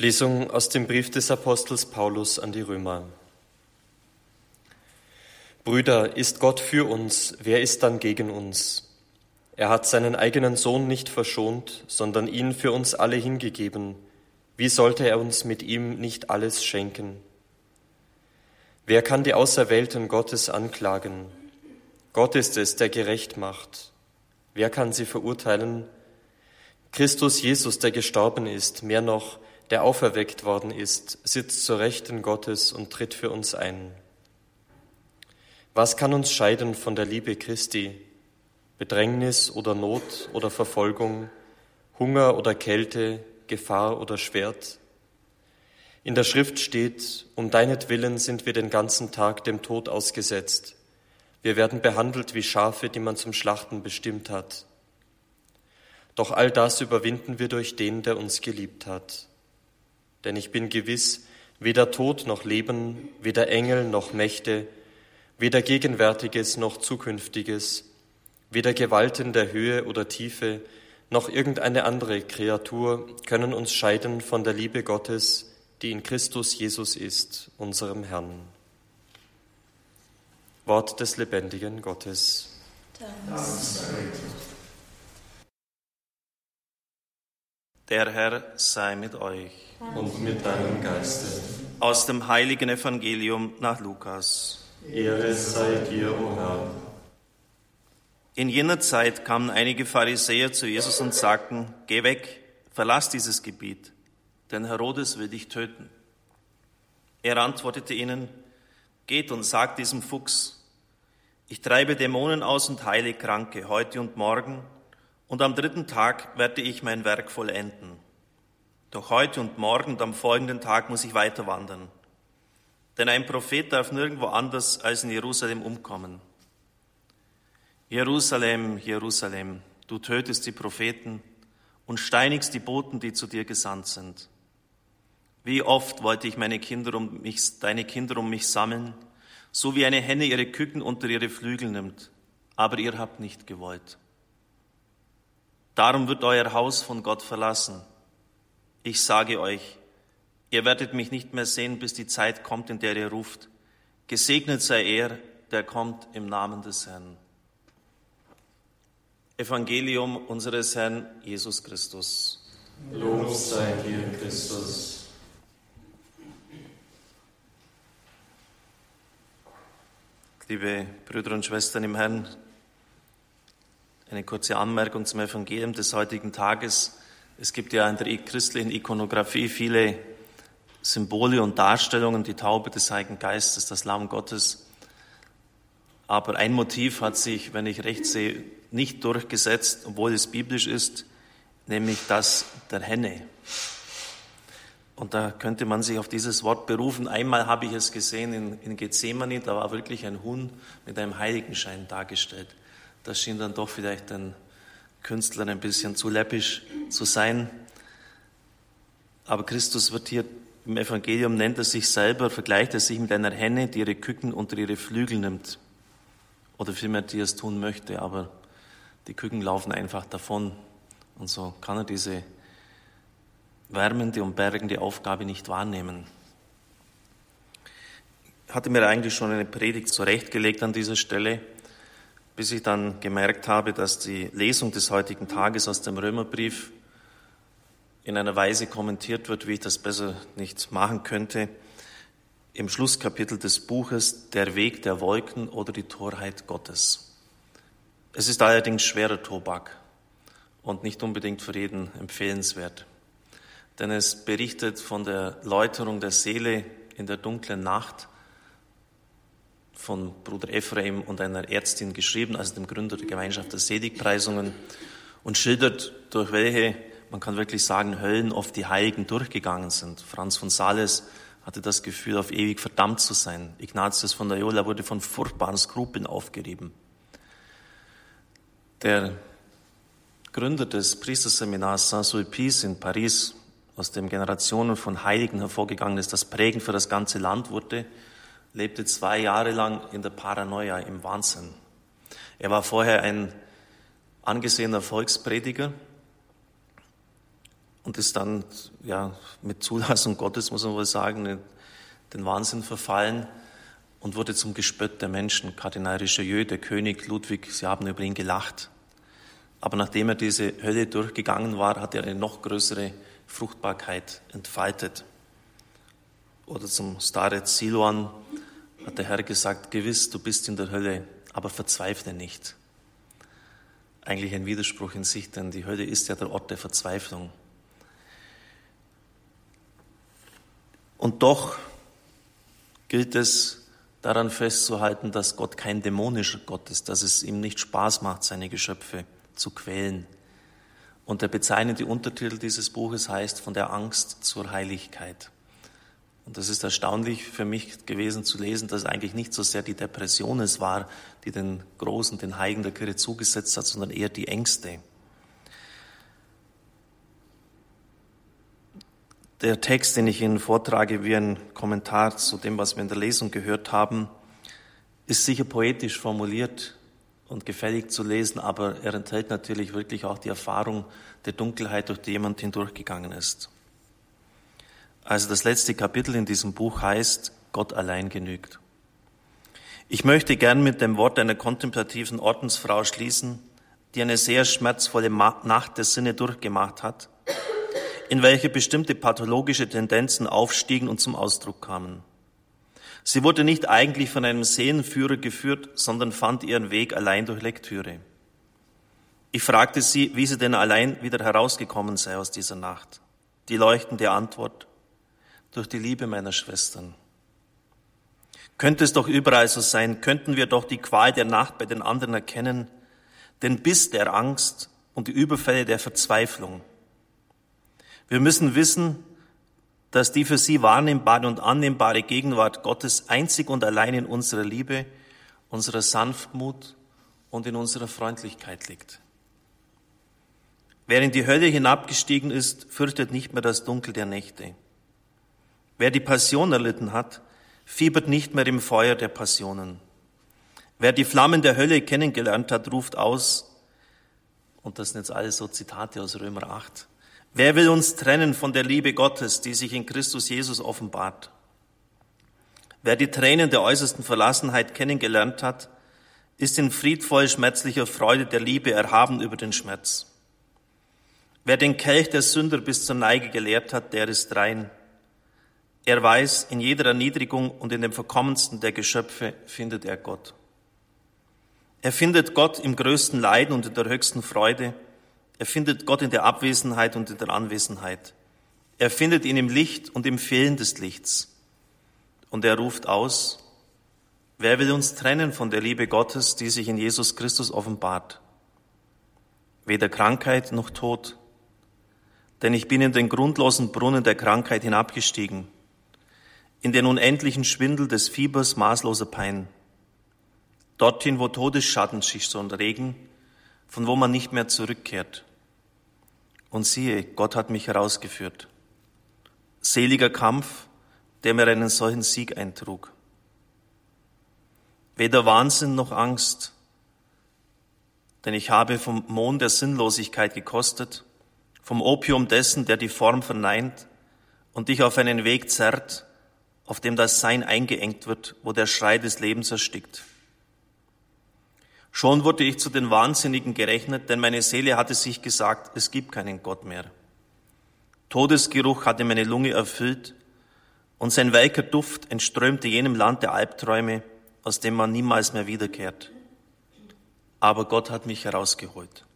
Lesung aus dem Brief des Apostels Paulus an die Römer. Brüder, ist Gott für uns, wer ist dann gegen uns? Er hat seinen eigenen Sohn nicht verschont, sondern ihn für uns alle hingegeben. Wie sollte er uns mit ihm nicht alles schenken? Wer kann die Auserwählten Gottes anklagen? Gott ist es, der gerecht macht. Wer kann sie verurteilen? Christus Jesus, der gestorben ist, mehr noch, der auferweckt worden ist, sitzt zur Rechten Gottes und tritt für uns ein. Was kann uns scheiden von der Liebe Christi? Bedrängnis oder Not oder Verfolgung, Hunger oder Kälte, Gefahr oder Schwert? In der Schrift steht, um deinetwillen sind wir den ganzen Tag dem Tod ausgesetzt. Wir werden behandelt wie Schafe, die man zum Schlachten bestimmt hat. Doch all das überwinden wir durch den, der uns geliebt hat. Denn ich bin gewiss, weder Tod noch Leben, weder Engel noch Mächte, weder Gegenwärtiges noch Zukünftiges, weder Gewalten der Höhe oder Tiefe, noch irgendeine andere Kreatur können uns scheiden von der Liebe Gottes, die in Christus Jesus ist, unserem Herrn. Wort des lebendigen Gottes. Dank. Der Herr sei mit euch. Und mit deinem Geiste. Aus dem heiligen Evangelium nach Lukas. Ehre sei dir, o Herr. In jener Zeit kamen einige Pharisäer zu Jesus und sagten, Geh weg, verlass dieses Gebiet, denn Herodes will dich töten. Er antwortete ihnen, Geht und sagt diesem Fuchs, ich treibe Dämonen aus und heile Kranke heute und morgen und am dritten Tag werde ich mein Werk vollenden. Doch heute und morgen und am folgenden Tag muss ich weiter wandern. Denn ein Prophet darf nirgendwo anders als in Jerusalem umkommen. Jerusalem, Jerusalem, du tötest die Propheten und steinigst die Boten, die zu dir gesandt sind. Wie oft wollte ich meine Kinder um mich, deine Kinder um mich sammeln, so wie eine Henne ihre Küken unter ihre Flügel nimmt, aber ihr habt nicht gewollt. Darum wird euer Haus von Gott verlassen. Ich sage euch, ihr werdet mich nicht mehr sehen, bis die Zeit kommt, in der ihr ruft. Gesegnet sei er, der kommt im Namen des Herrn. Evangelium unseres Herrn Jesus Christus. Lob sei dir, Christus. Liebe Brüder und Schwestern im Herrn, eine kurze Anmerkung zum Evangelium des heutigen Tages. Es gibt ja in der christlichen Ikonografie viele Symbole und Darstellungen, die Taube des Heiligen Geistes, das Lamm Gottes. Aber ein Motiv hat sich, wenn ich recht sehe, nicht durchgesetzt, obwohl es biblisch ist, nämlich das der Henne. Und da könnte man sich auf dieses Wort berufen. Einmal habe ich es gesehen in, in Gethsemane, da war wirklich ein Huhn mit einem Heiligenschein dargestellt. Das schien dann doch vielleicht den Künstlern ein bisschen zu läppisch zu sein. Aber Christus wird hier im Evangelium nennt er sich selber, vergleicht er sich mit einer Henne, die ihre Küken unter ihre Flügel nimmt. Oder vielmehr, die es tun möchte, aber die Küken laufen einfach davon. Und so kann er diese wärmende und bergende Aufgabe nicht wahrnehmen. Ich hatte mir eigentlich schon eine Predigt zurechtgelegt an dieser Stelle bis ich dann gemerkt habe, dass die Lesung des heutigen Tages aus dem Römerbrief in einer Weise kommentiert wird, wie ich das besser nicht machen könnte. Im Schlusskapitel des Buches Der Weg der Wolken oder die Torheit Gottes. Es ist allerdings schwerer Tobak und nicht unbedingt für jeden empfehlenswert. Denn es berichtet von der Läuterung der Seele in der dunklen Nacht von Bruder Ephraim und einer Ärztin geschrieben, also dem Gründer der Gemeinschaft der Seligpreisungen, und schildert, durch welche, man kann wirklich sagen, Höllen oft die Heiligen durchgegangen sind. Franz von Sales hatte das Gefühl, auf ewig verdammt zu sein. Ignatius von Loyola wurde von furchtbaren Skrupeln aufgerieben. Der Gründer des Priesterseminars Saint-Sulpice in Paris, aus dem Generationen von Heiligen hervorgegangen ist, das prägend für das ganze Land wurde, lebte zwei Jahre lang in der Paranoia, im Wahnsinn. Er war vorher ein angesehener Volksprediger und ist dann ja mit Zulassung Gottes, muss man wohl sagen, den Wahnsinn verfallen und wurde zum Gespött der Menschen. Kardinal Richelieu, der König Ludwig, sie haben über ihn gelacht. Aber nachdem er diese Hölle durchgegangen war, hat er eine noch größere Fruchtbarkeit entfaltet. Oder zum Starez Siloan hat der Herr gesagt, gewiss, du bist in der Hölle, aber verzweifle nicht. Eigentlich ein Widerspruch in sich, denn die Hölle ist ja der Ort der Verzweiflung. Und doch gilt es daran festzuhalten, dass Gott kein dämonischer Gott ist, dass es ihm nicht Spaß macht, seine Geschöpfe zu quälen. Und der bezeichnende Untertitel dieses Buches heißt Von der Angst zur Heiligkeit. Und das ist erstaunlich für mich gewesen zu lesen, dass eigentlich nicht so sehr die Depression es war, die den Großen, den Heiligen der Kirche zugesetzt hat, sondern eher die Ängste. Der Text, den ich Ihnen vortrage, wie ein Kommentar zu dem, was wir in der Lesung gehört haben, ist sicher poetisch formuliert und gefällig zu lesen, aber er enthält natürlich wirklich auch die Erfahrung der Dunkelheit, durch die jemand hindurchgegangen ist. Also das letzte Kapitel in diesem Buch heißt, Gott allein genügt. Ich möchte gern mit dem Wort einer kontemplativen Ordensfrau schließen, die eine sehr schmerzvolle Nacht der Sinne durchgemacht hat, in welche bestimmte pathologische Tendenzen aufstiegen und zum Ausdruck kamen. Sie wurde nicht eigentlich von einem Seelenführer geführt, sondern fand ihren Weg allein durch Lektüre. Ich fragte sie, wie sie denn allein wieder herausgekommen sei aus dieser Nacht. Die leuchtende Antwort, durch die Liebe meiner Schwestern. Könnte es doch überall so sein, könnten wir doch die Qual der Nacht bei den anderen erkennen, den Biss der Angst und die Überfälle der Verzweiflung. Wir müssen wissen, dass die für sie wahrnehmbare und annehmbare Gegenwart Gottes einzig und allein in unserer Liebe, unserer Sanftmut und in unserer Freundlichkeit liegt. Wer in die Hölle hinabgestiegen ist, fürchtet nicht mehr das Dunkel der Nächte. Wer die Passion erlitten hat, fiebert nicht mehr im Feuer der Passionen. Wer die Flammen der Hölle kennengelernt hat, ruft aus, und das sind jetzt alles so Zitate aus Römer 8, wer will uns trennen von der Liebe Gottes, die sich in Christus Jesus offenbart? Wer die Tränen der äußersten Verlassenheit kennengelernt hat, ist in friedvoll schmerzlicher Freude der Liebe erhaben über den Schmerz. Wer den Kelch der Sünder bis zur Neige geleert hat, der ist rein. Er weiß, in jeder Erniedrigung und in dem verkommensten der Geschöpfe findet er Gott. Er findet Gott im größten Leiden und in der höchsten Freude. Er findet Gott in der Abwesenheit und in der Anwesenheit. Er findet ihn im Licht und im Fehlen des Lichts. Und er ruft aus, wer will uns trennen von der Liebe Gottes, die sich in Jesus Christus offenbart? Weder Krankheit noch Tod. Denn ich bin in den grundlosen Brunnen der Krankheit hinabgestiegen in den unendlichen Schwindel des Fiebers maßloser Pein. Dorthin, wo Todesschatten sich schon regen, von wo man nicht mehr zurückkehrt. Und siehe, Gott hat mich herausgeführt. Seliger Kampf, der mir einen solchen Sieg eintrug. Weder Wahnsinn noch Angst, denn ich habe vom Mohn der Sinnlosigkeit gekostet, vom Opium dessen, der die Form verneint und dich auf einen Weg zerrt, auf dem das Sein eingeengt wird, wo der Schrei des Lebens erstickt. Schon wurde ich zu den Wahnsinnigen gerechnet, denn meine Seele hatte sich gesagt, es gibt keinen Gott mehr. Todesgeruch hatte meine Lunge erfüllt und sein welker Duft entströmte jenem Land der Albträume, aus dem man niemals mehr wiederkehrt. Aber Gott hat mich herausgeholt.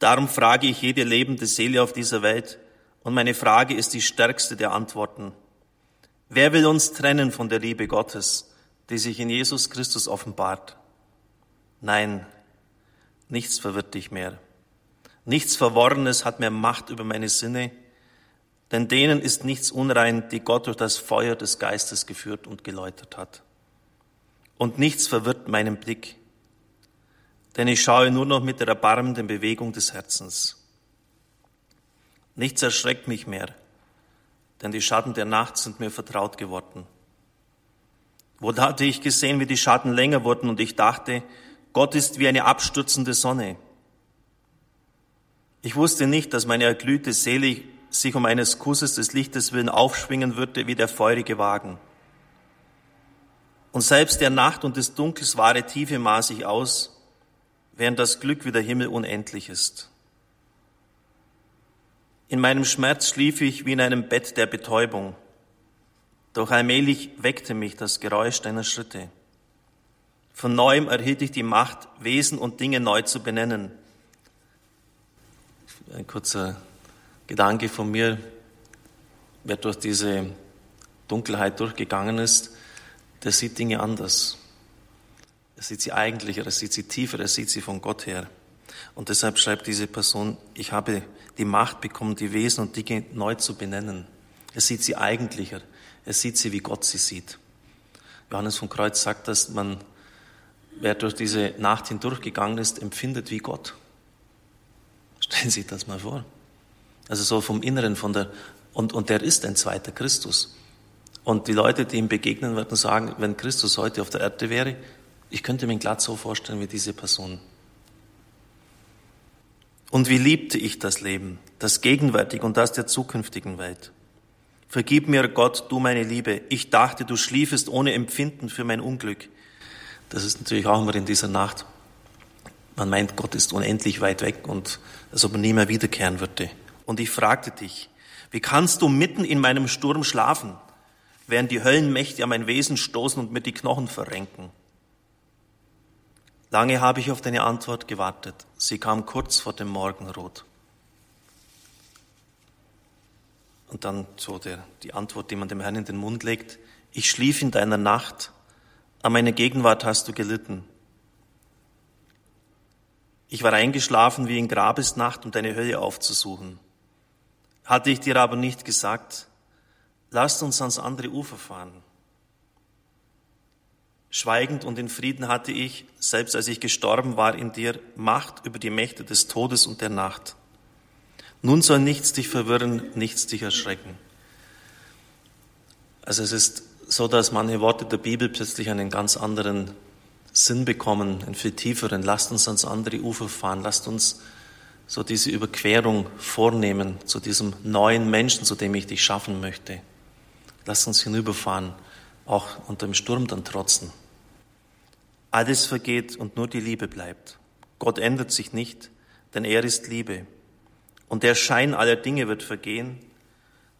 Darum frage ich jede lebende Seele auf dieser Welt, und meine Frage ist die stärkste der Antworten. Wer will uns trennen von der Liebe Gottes, die sich in Jesus Christus offenbart? Nein, nichts verwirrt dich mehr. Nichts Verworrenes hat mehr Macht über meine Sinne, denn denen ist nichts unrein, die Gott durch das Feuer des Geistes geführt und geläutert hat. Und nichts verwirrt meinen Blick, denn ich schaue nur noch mit der erbarmenden Bewegung des Herzens. Nichts erschreckt mich mehr, denn die Schatten der Nacht sind mir vertraut geworden. Wo hatte ich gesehen, wie die Schatten länger wurden und ich dachte, Gott ist wie eine abstürzende Sonne. Ich wusste nicht, dass meine erglühte Seele sich um eines Kusses des Lichtes willen aufschwingen würde wie der feurige Wagen. Und selbst der Nacht und des Dunkels wahre Tiefe maß ich aus, während das Glück wie der Himmel unendlich ist. In meinem Schmerz schlief ich wie in einem Bett der Betäubung, doch allmählich weckte mich das Geräusch deiner Schritte. Von neuem erhielt ich die Macht, Wesen und Dinge neu zu benennen. Ein kurzer Gedanke von mir, wer durch diese Dunkelheit durchgegangen ist, der sieht Dinge anders. Er sieht sie eigentlicher, er sieht sie tiefer, er sieht sie von Gott her. Und deshalb schreibt diese Person, ich habe die Macht bekommen, die Wesen und Dinge neu zu benennen. Er sieht sie eigentlicher, er sieht sie, wie Gott sie sieht. Johannes von Kreuz sagt, dass man, wer durch diese Nacht hindurchgegangen ist, empfindet wie Gott. Stellen Sie sich das mal vor. Also so vom Inneren, von der, und, und der ist ein zweiter Christus. Und die Leute, die ihm begegnen, werden sagen, wenn Christus heute auf der Erde wäre, ich könnte mir ihn glatt so vorstellen wie diese Person. Und wie liebte ich das Leben, das gegenwärtig und das der zukünftigen Welt. Vergib mir, Gott, du meine Liebe. Ich dachte, du schliefest ohne Empfinden für mein Unglück. Das ist natürlich auch immer in dieser Nacht. Man meint, Gott ist unendlich weit weg und als ob er nie mehr wiederkehren würde. Und ich fragte dich, wie kannst du mitten in meinem Sturm schlafen? während die Höllenmächte an mein Wesen stoßen und mir die Knochen verrenken. Lange habe ich auf deine Antwort gewartet. Sie kam kurz vor dem Morgenrot. Und dann so der, die Antwort, die man dem Herrn in den Mund legt. Ich schlief in deiner Nacht. An meine Gegenwart hast du gelitten. Ich war eingeschlafen wie in Grabesnacht, um deine Hölle aufzusuchen. Hatte ich dir aber nicht gesagt, lasst uns ans andere Ufer fahren. Schweigend und in Frieden hatte ich, selbst als ich gestorben war in dir, Macht über die Mächte des Todes und der Nacht. Nun soll nichts dich verwirren, nichts dich erschrecken. Also es ist so, dass manche Worte der Bibel plötzlich einen ganz anderen Sinn bekommen, einen viel tieferen. Lasst uns ans andere Ufer fahren, lasst uns so diese Überquerung vornehmen zu diesem neuen Menschen, zu dem ich dich schaffen möchte. Lass uns hinüberfahren, auch unter dem Sturm dann trotzen. Alles vergeht und nur die Liebe bleibt. Gott ändert sich nicht, denn er ist Liebe. Und der Schein aller Dinge wird vergehen.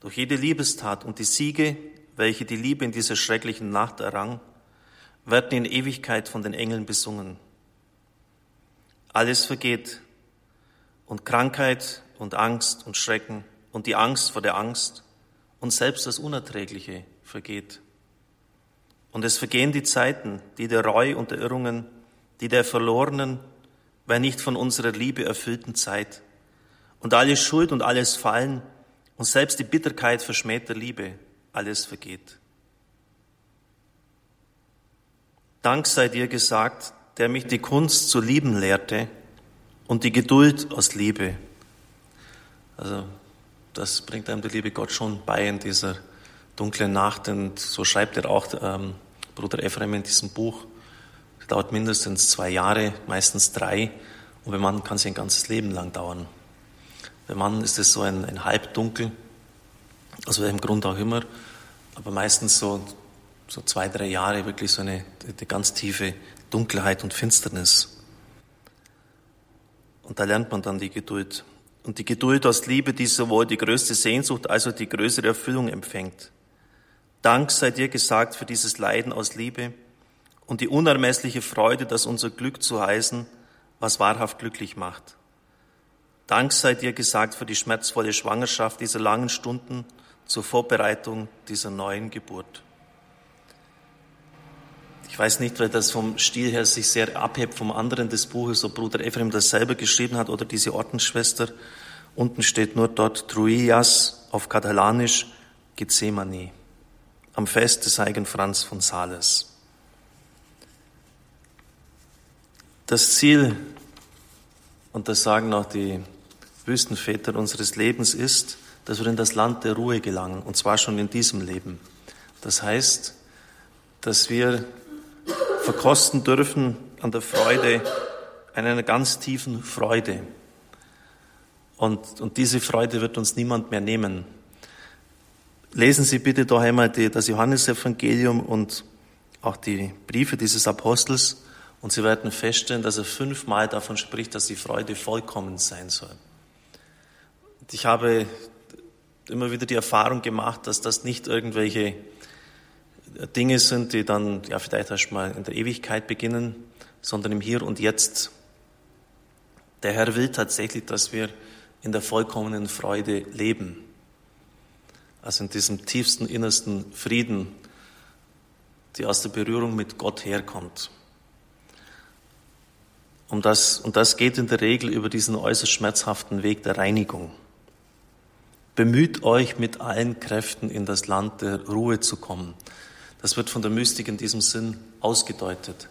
Doch jede Liebestat und die Siege, welche die Liebe in dieser schrecklichen Nacht errang, werden in Ewigkeit von den Engeln besungen. Alles vergeht und Krankheit und Angst und Schrecken und die Angst vor der Angst und selbst das Unerträgliche vergeht. Und es vergehen die Zeiten, die der Reu und der Irrungen, die der verlorenen, weil nicht von unserer Liebe erfüllten Zeit. Und alle Schuld und alles Fallen und selbst die Bitterkeit verschmähter Liebe, alles vergeht. Dank sei dir gesagt, der mich die Kunst zu lieben lehrte und die Geduld aus Liebe. Also das bringt einem der liebe Gott schon bei in dieser dunklen Nacht. Und so schreibt er auch ähm, Bruder Ephraim in diesem Buch. Es dauert mindestens zwei Jahre, meistens drei. Und beim Mann kann es ein ganzes Leben lang dauern. Beim Mann ist es so ein, ein Halbdunkel, aus welchem Grund auch immer, aber meistens so, so zwei, drei Jahre wirklich so eine, eine ganz tiefe Dunkelheit und Finsternis. Und da lernt man dann die Geduld. Und die Geduld aus Liebe, die sowohl die größte Sehnsucht als auch die größere Erfüllung empfängt. Dank sei dir gesagt für dieses Leiden aus Liebe und die unermessliche Freude, das unser Glück zu heißen, was wahrhaft glücklich macht. Dank sei dir gesagt für die schmerzvolle Schwangerschaft dieser langen Stunden zur Vorbereitung dieser neuen Geburt. Ich weiß nicht, weil das vom Stil her sich sehr abhebt vom anderen des Buches, ob Bruder Ephraim das selber geschrieben hat oder diese Ordensschwester. Unten steht nur dort Truillas auf Katalanisch Gethsemane am Fest des heiligen Franz von Sales. Das Ziel, und das sagen auch die Wüstenväter unseres Lebens, ist, dass wir in das Land der Ruhe gelangen, und zwar schon in diesem Leben. Das heißt, dass wir verkosten dürfen an der Freude, an einer ganz tiefen Freude. Und, und diese Freude wird uns niemand mehr nehmen. Lesen Sie bitte doch einmal die, das Johannesevangelium und auch die Briefe dieses Apostels und Sie werden feststellen, dass er fünfmal davon spricht, dass die Freude vollkommen sein soll. Und ich habe immer wieder die Erfahrung gemacht, dass das nicht irgendwelche Dinge sind, die dann ja vielleicht erst mal in der Ewigkeit beginnen, sondern im Hier und Jetzt. Der Herr will tatsächlich, dass wir in der vollkommenen Freude leben. Also in diesem tiefsten, innersten Frieden, die aus der Berührung mit Gott herkommt. Um das, und das geht in der Regel über diesen äußerst schmerzhaften Weg der Reinigung. Bemüht euch mit allen Kräften in das Land der Ruhe zu kommen. Das wird von der Mystik in diesem Sinn ausgedeutet.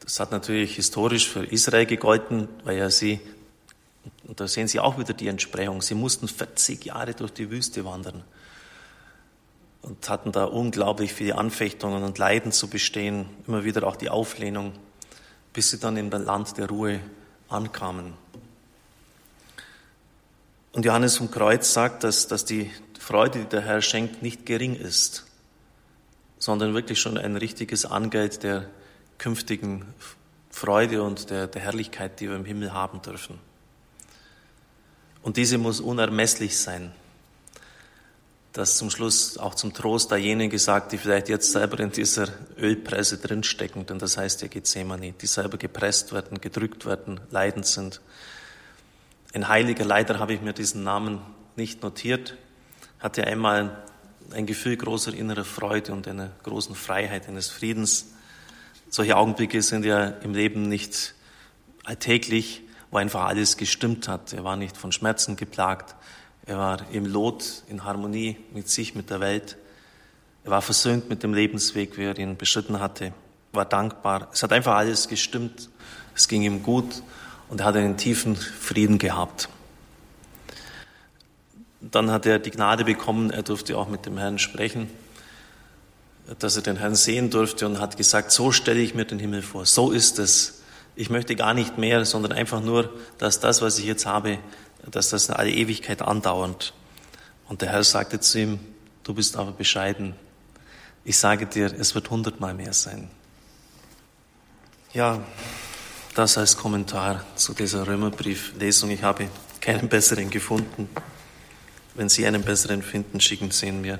Das hat natürlich historisch für Israel gegolten, weil ja sie, und da sehen Sie auch wieder die Entsprechung, sie mussten 40 Jahre durch die Wüste wandern und hatten da unglaublich viele Anfechtungen und Leiden zu bestehen, immer wieder auch die Auflehnung, bis sie dann in das Land der Ruhe ankamen. Und Johannes vom Kreuz sagt, dass, dass die Freude, die der Herr schenkt, nicht gering ist, sondern wirklich schon ein richtiges Angeld der künftigen Freude und der, der Herrlichkeit, die wir im Himmel haben dürfen. Und diese muss unermesslich sein. Das zum Schluss auch zum Trost derjenigen gesagt, die vielleicht jetzt selber in dieser Ölpresse drinstecken, denn das heißt ja Gethsemane, die selber gepresst werden, gedrückt werden, leidend sind. Ein Heiliger, leider habe ich mir diesen Namen nicht notiert, hatte einmal ein Gefühl großer innerer Freude und einer großen Freiheit, eines Friedens. Solche Augenblicke sind ja im Leben nicht alltäglich, wo einfach alles gestimmt hat. Er war nicht von Schmerzen geplagt. Er war im Lot, in Harmonie mit sich, mit der Welt. Er war versöhnt mit dem Lebensweg, wie er ihn beschritten hatte. War dankbar. Es hat einfach alles gestimmt. Es ging ihm gut und er hat einen tiefen Frieden gehabt. Dann hat er die Gnade bekommen, er durfte auch mit dem Herrn sprechen, dass er den Herrn sehen durfte und hat gesagt, so stelle ich mir den Himmel vor, so ist es. Ich möchte gar nicht mehr, sondern einfach nur, dass das, was ich jetzt habe, dass das in alle Ewigkeit andauert. Und der Herr sagte zu ihm, du bist aber bescheiden. Ich sage dir, es wird hundertmal mehr sein. Ja, das als Kommentar zu dieser Römerbrieflesung. Ich habe keinen besseren gefunden. Wenn Sie einen besseren finden, schicken Sie ihn mir.